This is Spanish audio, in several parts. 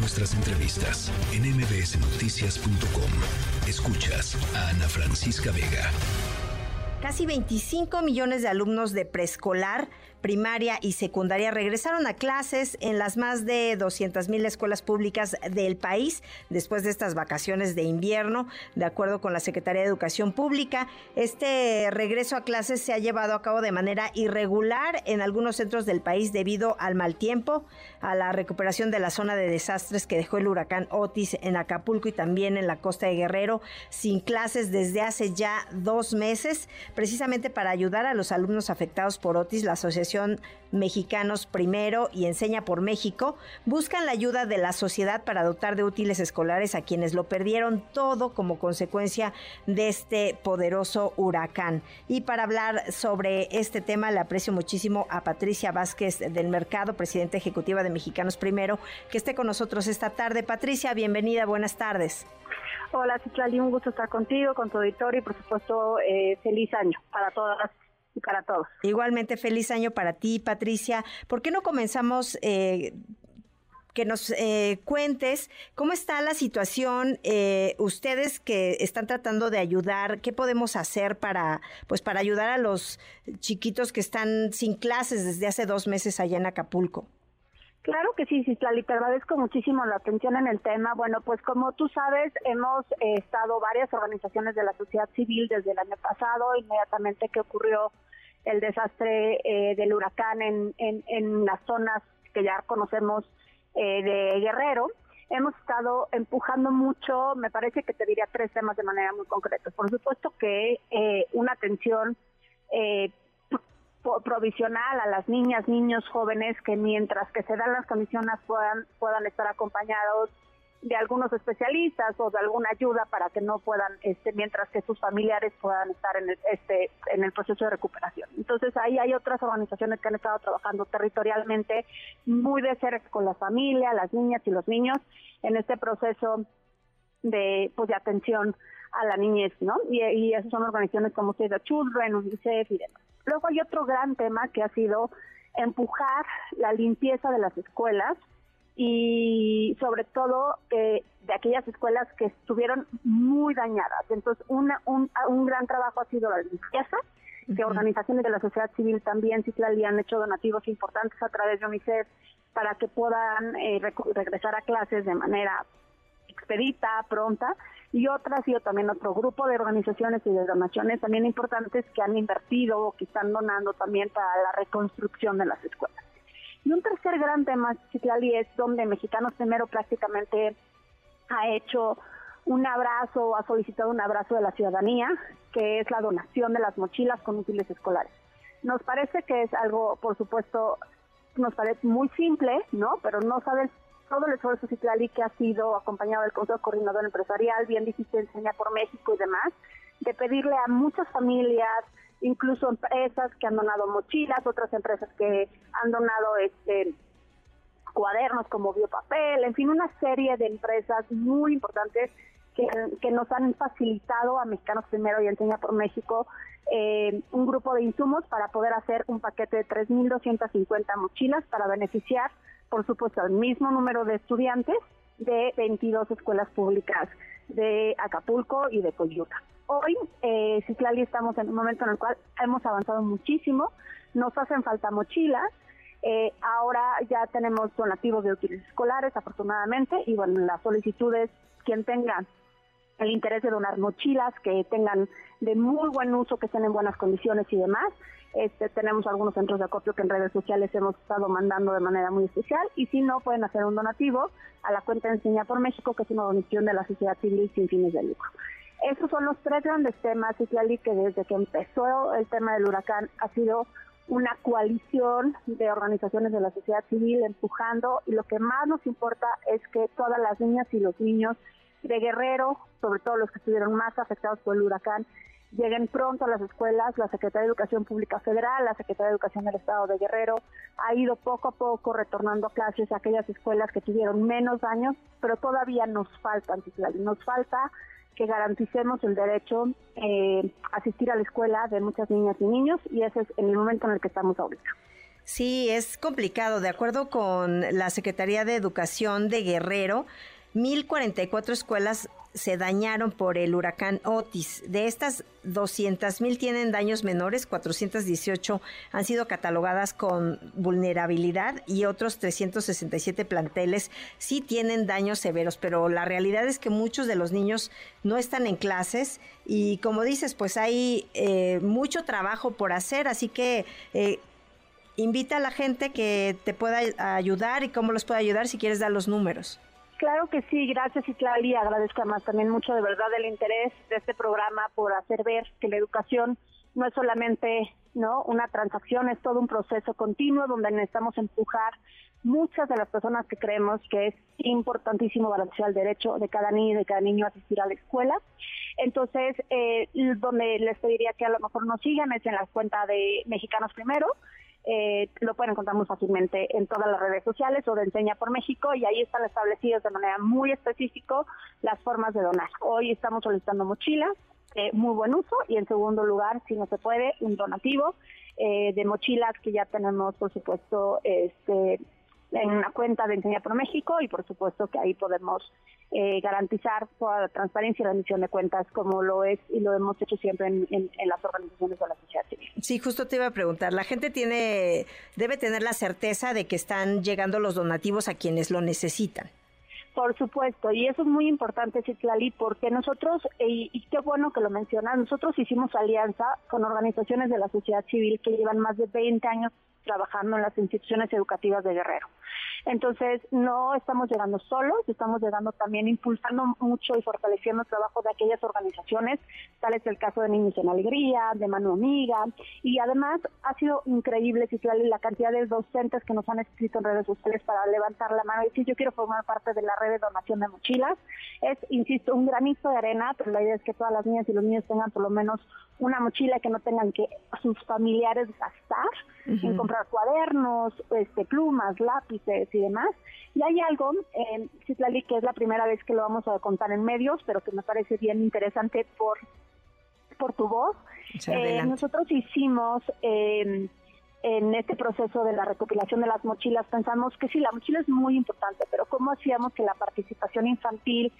nuestras entrevistas en mbsnoticias.com. Escuchas a Ana Francisca Vega. Casi 25 millones de alumnos de preescolar primaria y secundaria regresaron a clases en las más de 200 mil escuelas públicas del país después de estas vacaciones de invierno, de acuerdo con la Secretaría de Educación Pública. Este regreso a clases se ha llevado a cabo de manera irregular en algunos centros del país debido al mal tiempo, a la recuperación de la zona de desastres que dejó el huracán Otis en Acapulco y también en la costa de Guerrero, sin clases desde hace ya dos meses, precisamente para ayudar a los alumnos afectados por Otis, la Asociación Mexicanos Primero y Enseña por México buscan la ayuda de la sociedad para dotar de útiles escolares a quienes lo perdieron todo como consecuencia de este poderoso huracán. Y para hablar sobre este tema, le aprecio muchísimo a Patricia Vázquez del Mercado, presidenta ejecutiva de Mexicanos Primero, que esté con nosotros esta tarde. Patricia, bienvenida, buenas tardes. Hola, Citlali, un gusto estar contigo, con tu auditorio y por supuesto eh, feliz año para todas las y para todos. Igualmente, feliz año para ti, Patricia. ¿Por qué no comenzamos eh, que nos eh, cuentes cómo está la situación, eh, ustedes que están tratando de ayudar, qué podemos hacer para, pues, para ayudar a los chiquitos que están sin clases desde hace dos meses allá en Acapulco. Claro que sí, Citlali, te agradezco muchísimo la atención en el tema. Bueno, pues como tú sabes, hemos estado varias organizaciones de la sociedad civil desde el año pasado, inmediatamente que ocurrió el desastre eh, del huracán en, en, las zonas que ya conocemos eh, de Guerrero. Hemos estado empujando mucho, me parece que te diría tres temas de manera muy concreta. Por supuesto que eh, una atención provisional a las niñas, niños, jóvenes que mientras que se dan las condiciones puedan, puedan estar acompañados de algunos especialistas o de alguna ayuda para que no puedan, este, mientras que sus familiares puedan estar en el, este, en el proceso de recuperación. Entonces ahí hay otras organizaciones que han estado trabajando territorialmente muy de cerca con la familia, las niñas y los niños en este proceso de, pues, de atención a la niñez, ¿no? Y, esas son organizaciones como Save the Children, UNICEF y demás. Luego hay otro gran tema que ha sido empujar la limpieza de las escuelas y sobre todo eh, de aquellas escuelas que estuvieron muy dañadas. Entonces, una, un, un gran trabajo ha sido la limpieza, que organizaciones de la sociedad civil también, le han hecho donativos importantes a través de UNICEF para que puedan eh, regresar a clases de manera expedita, pronta, y otras, y también otro grupo de organizaciones y de donaciones también importantes que han invertido o que están donando también para la reconstrucción de las escuelas. Y un tercer gran tema, Citlali, es donde Mexicanos Primero prácticamente ha hecho un abrazo, ha solicitado un abrazo de la ciudadanía, que es la donación de las mochilas con útiles escolares. Nos parece que es algo, por supuesto, nos parece muy simple, ¿no? Pero no sabes todo el esfuerzo Citlali que ha sido acompañado del Consejo Coordinador Empresarial, bien dijiste, enseña por México y demás, de pedirle a muchas familias, incluso empresas que han donado mochilas, otras empresas que han donado este cuadernos como biopapel, en fin, una serie de empresas muy importantes que, que nos han facilitado a Mexicanos Primero y Enseña por México eh, un grupo de insumos para poder hacer un paquete de 3.250 mochilas para beneficiar, por supuesto, al mismo número de estudiantes de 22 escuelas públicas de Acapulco y de Coyuca. Hoy, eh, Citlali, estamos en un momento en el cual hemos avanzado muchísimo, nos hacen falta mochilas, eh, ahora ya tenemos donativos de útiles escolares, afortunadamente, y bueno, las solicitudes, quien tenga el interés de donar mochilas que tengan de muy buen uso, que estén en buenas condiciones y demás. Este, tenemos algunos centros de acopio que en redes sociales hemos estado mandando de manera muy especial y si no, pueden hacer un donativo a la cuenta de Enseña por México, que es una donación de la sociedad civil sin fines de lucro. Esos son los tres grandes temas, Islali, que desde que empezó el tema del huracán ha sido una coalición de organizaciones de la sociedad civil empujando y lo que más nos importa es que todas las niñas y los niños de Guerrero, sobre todo los que estuvieron más afectados por el huracán, lleguen pronto a las escuelas. La Secretaría de Educación Pública Federal, la Secretaría de Educación del Estado de Guerrero, ha ido poco a poco retornando a clases a aquellas escuelas que tuvieron menos daños, pero todavía nos faltan, nos falta que garanticemos el derecho eh, a asistir a la escuela de muchas niñas y niños y ese es el momento en el que estamos ahorita. Sí, es complicado. De acuerdo con la Secretaría de Educación de Guerrero, 1044 escuelas se dañaron por el huracán Otis. De estas 200.000 tienen daños menores, 418 han sido catalogadas con vulnerabilidad y otros 367 planteles sí tienen daños severos, pero la realidad es que muchos de los niños no están en clases y como dices, pues hay eh, mucho trabajo por hacer, así que... Eh, invita a la gente que te pueda ayudar y cómo los puede ayudar si quieres dar los números. Claro que sí, gracias y agradezco más también mucho de verdad el interés de este programa por hacer ver que la educación no es solamente no una transacción, es todo un proceso continuo donde necesitamos empujar muchas de las personas que creemos que es importantísimo garantizar el derecho de cada niño y de cada niño a asistir a la escuela. Entonces, eh, donde les pediría que a lo mejor nos sigan es en la cuenta de Mexicanos Primero, eh, lo pueden encontrar muy fácilmente en todas las redes sociales o de Enseña por México y ahí están establecidas de manera muy específica las formas de donar. Hoy estamos solicitando mochilas, eh, muy buen uso y en segundo lugar, si no se puede, un donativo eh, de mochilas que ya tenemos, por supuesto, este en una cuenta de Enseña por México y por supuesto que ahí podemos eh, garantizar toda la transparencia y rendición de cuentas como lo es y lo hemos hecho siempre en, las organizaciones de la sociedad civil. Sí, justo te iba a preguntar, la gente tiene debe tener la certeza de que están llegando los donativos a quienes lo necesitan. Por supuesto, y eso es muy importante, Citlali, porque nosotros, y, y, qué bueno que lo mencionas, nosotros hicimos alianza con organizaciones de la sociedad civil que llevan más de 20 años trabajando en las instituciones educativas de Guerrero. Entonces, no estamos llegando solos, estamos llegando también impulsando mucho y fortaleciendo el trabajo de aquellas organizaciones, tal es el caso de Niños en Alegría, de Manu Amiga, y además ha sido increíble, la cantidad de docentes que nos han escrito en redes sociales para levantar la mano y decir yo quiero formar parte de la red de donación de mochilas. Es, insisto, un granito de arena, pero la idea es que todas las niñas y los niños tengan por lo menos una mochila que no tengan que sus familiares gastar en comprar cuadernos, este, plumas, lápices y demás. Y hay algo, eh, Citlali, que es la primera vez que lo vamos a contar en medios, pero que me parece bien interesante por, por tu voz. Eh, nosotros hicimos... Eh, en este proceso de la recopilación de las mochilas pensamos que sí, la mochila es muy importante, pero ¿cómo hacíamos que la participación infantil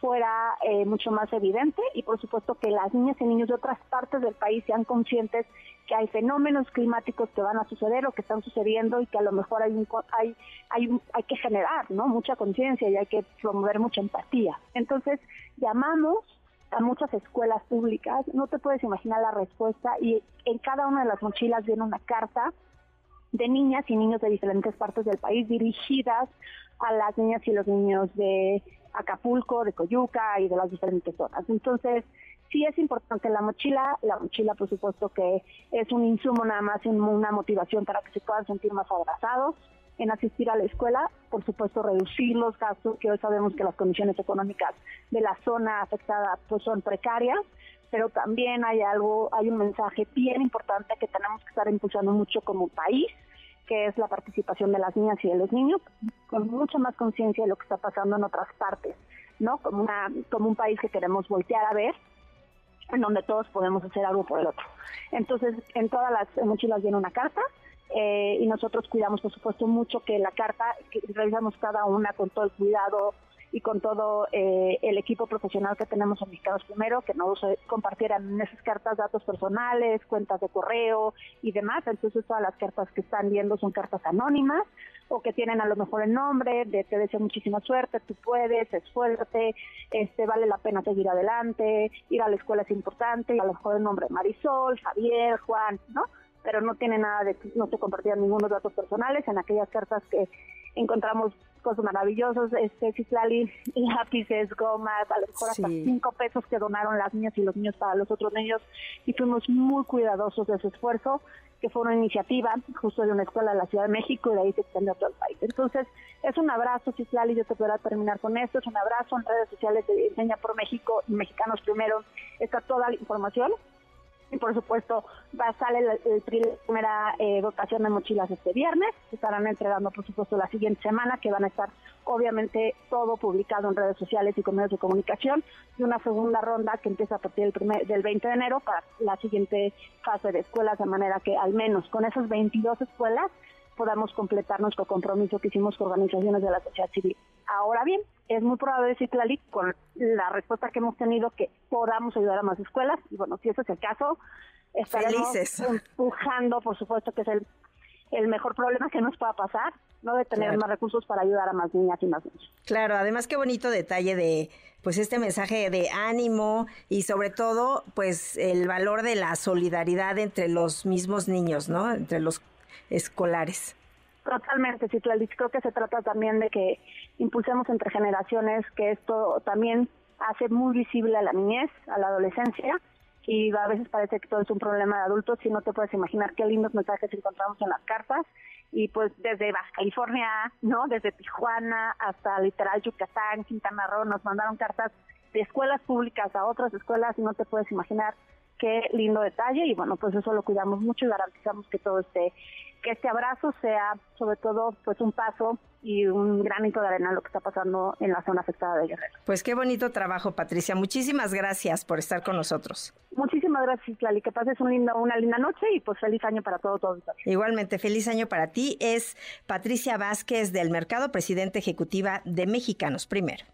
fuera eh, mucho más evidente? Y por supuesto que las niñas y niños de otras partes del país sean conscientes que hay fenómenos climáticos que van a suceder o que están sucediendo y que a lo mejor hay, hay, hay, hay que generar ¿no? mucha conciencia y hay que promover mucha empatía. Entonces llamamos a muchas escuelas públicas, no te puedes imaginar la respuesta y en cada una de las mochilas viene una carta de niñas y niños de diferentes partes del país dirigidas a las niñas y los niños de Acapulco, de Coyuca y de las diferentes zonas. Entonces, sí es importante la mochila, la mochila por supuesto que es un insumo nada más, una motivación para que se puedan sentir más abrazados, en asistir a la escuela, por supuesto reducir los gastos, que hoy sabemos que las condiciones económicas de la zona afectada pues son precarias, pero también hay algo, hay un mensaje bien importante que tenemos que estar impulsando mucho como país, que es la participación de las niñas y de los niños, con mucha más conciencia de lo que está pasando en otras partes, ¿no? Como una, como un país que queremos voltear a ver en donde todos podemos hacer algo por el otro. Entonces, en todas las mochilas viene una carta eh, y nosotros cuidamos, por supuesto, mucho que la carta, que revisamos cada una con todo el cuidado y con todo eh, el equipo profesional que tenemos en Mexicanos Primero, que no compartieran en esas cartas datos personales, cuentas de correo y demás. Entonces todas las cartas que están viendo son cartas anónimas o que tienen a lo mejor el nombre de te deseo muchísima suerte, tú puedes, esfuérzate, este, vale la pena seguir adelante, ir a la escuela es importante, y a lo mejor el nombre Marisol, Javier, Juan, ¿no? Pero no tiene nada de, no se compartían ninguno datos personales. En aquellas cartas que encontramos cosas maravillosas, este Cislali, lápices, gomas, a lo mejor hasta cinco pesos que donaron las niñas y los niños para los otros niños. Y fuimos muy cuidadosos de ese esfuerzo, que fue una iniciativa justo de una escuela de la Ciudad de México y de ahí se extendió a todo el país. Entonces, es un abrazo, Cislali, yo te podrá terminar con esto, es un abrazo en redes sociales de Enseña por México y Mexicanos Primero, está toda la información y por supuesto va a salir la primera eh, dotación de mochilas este viernes, se estarán entregando por supuesto la siguiente semana, que van a estar obviamente todo publicado en redes sociales y con medios de comunicación, y una segunda ronda que empieza a partir del, primer, del 20 de enero para la siguiente fase de escuelas, de manera que al menos con esas 22 escuelas podamos completar nuestro compromiso que hicimos con organizaciones de la sociedad civil. Ahora bien, es muy probable, Citlali, con la respuesta que hemos tenido, que podamos ayudar a más escuelas. Y bueno, si ese es el caso, estaremos empujando, por supuesto, que es el, el mejor problema que nos pueda pasar, no de tener más recursos para ayudar a más niñas y más niños. Claro, además qué bonito detalle de pues este mensaje de ánimo y sobre todo pues el valor de la solidaridad entre los mismos niños, ¿no? Entre los escolares. Totalmente, Citlali. Creo que se trata también de que impulsemos entre generaciones, que esto también hace muy visible a la niñez, a la adolescencia, y a veces parece que todo es un problema de adultos y no te puedes imaginar qué lindos mensajes encontramos en las cartas y pues desde Baja California, ¿no? Desde Tijuana hasta literal Yucatán, Quintana Roo, nos mandaron cartas de escuelas públicas a otras escuelas y no te puedes imaginar qué lindo detalle y bueno, pues eso lo cuidamos mucho y garantizamos que todo esté que este abrazo sea sobre todo pues un paso y un granito de arena lo que está pasando en la zona afectada de Guerrero. Pues qué bonito trabajo, Patricia. Muchísimas gracias por estar con nosotros. Muchísimas gracias, Clali. Que pases una linda noche y pues feliz año para todo, todo. Igualmente, feliz año para ti. Es Patricia Vázquez del Mercado, Presidenta Ejecutiva de Mexicanos Primero.